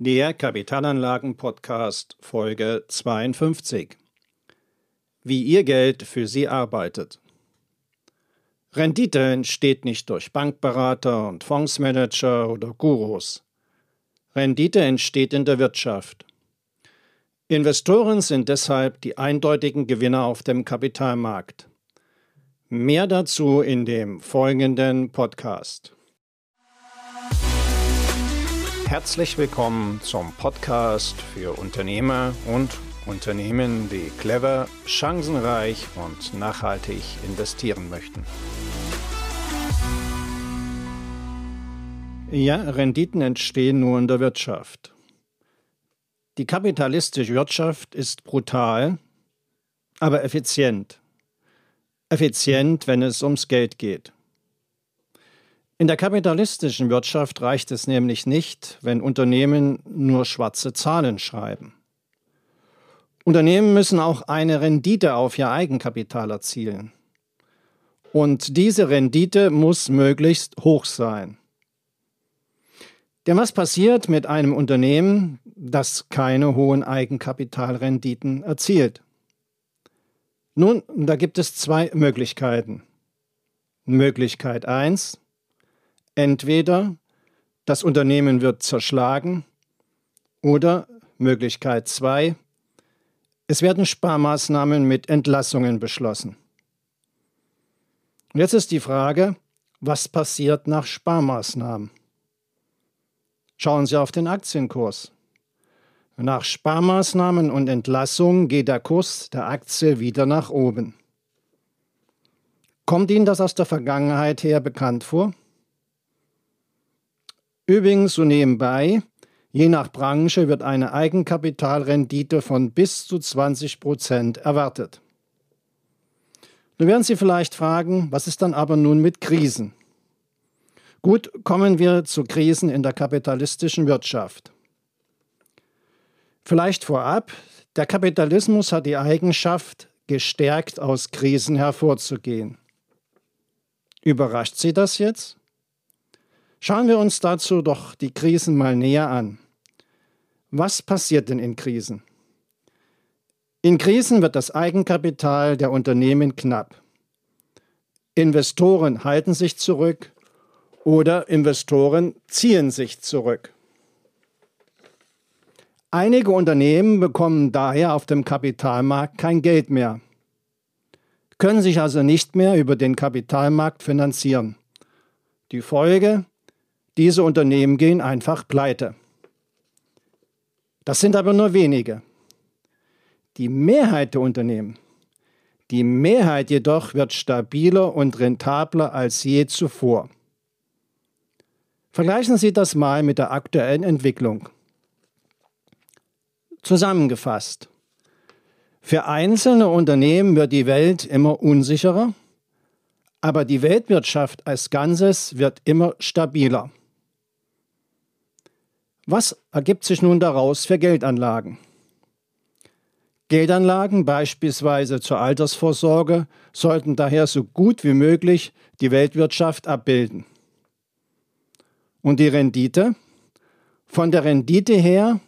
Der Kapitalanlagen-Podcast Folge 52. Wie Ihr Geld für Sie arbeitet. Rendite entsteht nicht durch Bankberater und Fondsmanager oder Gurus. Rendite entsteht in der Wirtschaft. Investoren sind deshalb die eindeutigen Gewinner auf dem Kapitalmarkt. Mehr dazu in dem folgenden Podcast. Herzlich willkommen zum Podcast für Unternehmer und Unternehmen, die clever, chancenreich und nachhaltig investieren möchten. Ja, Renditen entstehen nur in der Wirtschaft. Die kapitalistische Wirtschaft ist brutal, aber effizient. Effizient, wenn es ums Geld geht. In der kapitalistischen Wirtschaft reicht es nämlich nicht, wenn Unternehmen nur schwarze Zahlen schreiben. Unternehmen müssen auch eine Rendite auf ihr Eigenkapital erzielen. Und diese Rendite muss möglichst hoch sein. Denn was passiert mit einem Unternehmen, das keine hohen Eigenkapitalrenditen erzielt? Nun, da gibt es zwei Möglichkeiten. Möglichkeit 1. Entweder das Unternehmen wird zerschlagen oder Möglichkeit 2, es werden Sparmaßnahmen mit Entlassungen beschlossen. Jetzt ist die Frage, was passiert nach Sparmaßnahmen? Schauen Sie auf den Aktienkurs. Nach Sparmaßnahmen und Entlassungen geht der Kurs der Aktie wieder nach oben. Kommt Ihnen das aus der Vergangenheit her bekannt vor? Übrigens so nebenbei, je nach Branche wird eine Eigenkapitalrendite von bis zu 20 Prozent erwartet. Nun werden Sie vielleicht fragen, was ist dann aber nun mit Krisen? Gut, kommen wir zu Krisen in der kapitalistischen Wirtschaft. Vielleicht vorab, der Kapitalismus hat die Eigenschaft, gestärkt aus Krisen hervorzugehen. Überrascht Sie das jetzt? Schauen wir uns dazu doch die Krisen mal näher an. Was passiert denn in Krisen? In Krisen wird das Eigenkapital der Unternehmen knapp. Investoren halten sich zurück oder Investoren ziehen sich zurück. Einige Unternehmen bekommen daher auf dem Kapitalmarkt kein Geld mehr, können sich also nicht mehr über den Kapitalmarkt finanzieren. Die Folge, diese Unternehmen gehen einfach pleite. Das sind aber nur wenige. Die Mehrheit der Unternehmen, die Mehrheit jedoch wird stabiler und rentabler als je zuvor. Vergleichen Sie das mal mit der aktuellen Entwicklung. Zusammengefasst. Für einzelne Unternehmen wird die Welt immer unsicherer, aber die Weltwirtschaft als Ganzes wird immer stabiler. Was ergibt sich nun daraus für Geldanlagen? Geldanlagen beispielsweise zur Altersvorsorge sollten daher so gut wie möglich die Weltwirtschaft abbilden. Und die Rendite? Von der Rendite her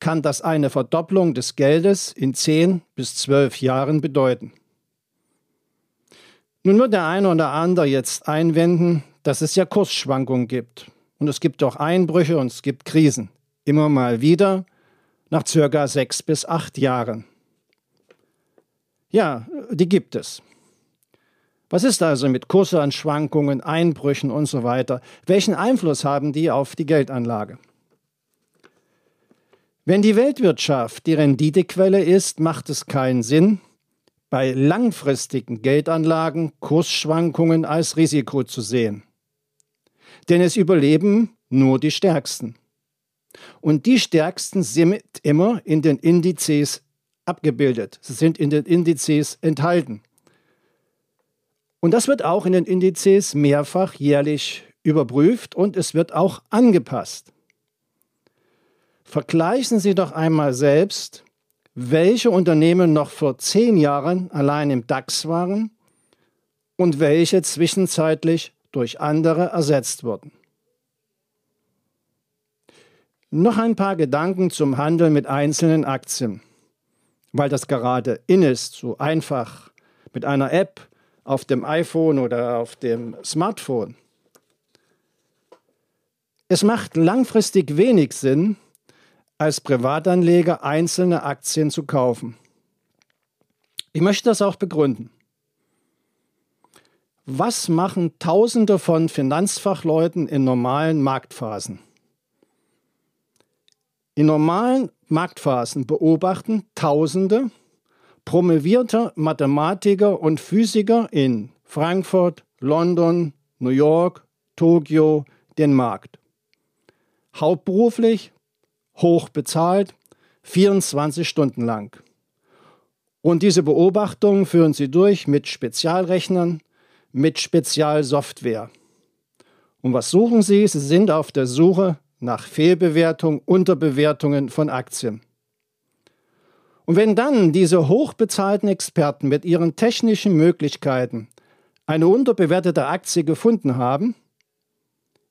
kann das eine Verdopplung des Geldes in 10 bis 12 Jahren bedeuten. Nun wird der eine oder andere jetzt einwenden, dass es ja Kursschwankungen gibt. Und es gibt auch Einbrüche und es gibt Krisen. Immer mal wieder, nach circa sechs bis acht Jahren. Ja, die gibt es. Was ist also mit Kursanschwankungen, Einbrüchen und so weiter? Welchen Einfluss haben die auf die Geldanlage? Wenn die Weltwirtschaft die Renditequelle ist, macht es keinen Sinn, bei langfristigen Geldanlagen Kursschwankungen als Risiko zu sehen denn es überleben nur die Stärksten. Und die Stärksten sind immer in den Indizes abgebildet. Sie sind in den Indizes enthalten. Und das wird auch in den Indizes mehrfach jährlich überprüft und es wird auch angepasst. Vergleichen Sie doch einmal selbst, welche Unternehmen noch vor zehn Jahren allein im DAX waren und welche zwischenzeitlich durch andere ersetzt wurden. Noch ein paar Gedanken zum Handel mit einzelnen Aktien, weil das gerade in ist, so einfach mit einer App auf dem iPhone oder auf dem Smartphone. Es macht langfristig wenig Sinn, als Privatanleger einzelne Aktien zu kaufen. Ich möchte das auch begründen. Was machen Tausende von Finanzfachleuten in normalen Marktphasen? In normalen Marktphasen beobachten Tausende promovierter Mathematiker und Physiker in Frankfurt, London, New York, Tokio den Markt. Hauptberuflich, hoch bezahlt, 24 Stunden lang. Und diese Beobachtungen führen sie durch mit Spezialrechnern, mit Spezialsoftware. Und was suchen Sie? Sie sind auf der Suche nach Fehlbewertung, Unterbewertungen von Aktien. Und wenn dann diese hochbezahlten Experten mit ihren technischen Möglichkeiten eine unterbewertete Aktie gefunden haben,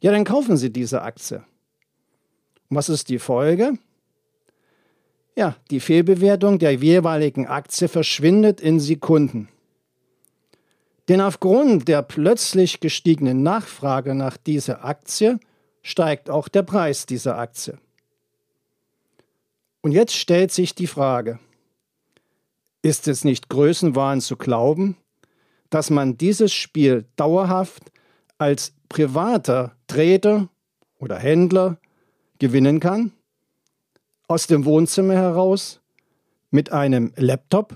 ja, dann kaufen Sie diese Aktie. Und was ist die Folge? Ja, die Fehlbewertung der jeweiligen Aktie verschwindet in Sekunden. Denn aufgrund der plötzlich gestiegenen Nachfrage nach dieser Aktie steigt auch der Preis dieser Aktie. Und jetzt stellt sich die Frage, ist es nicht Größenwahn zu glauben, dass man dieses Spiel dauerhaft als privater Trader oder Händler gewinnen kann? Aus dem Wohnzimmer heraus? Mit einem Laptop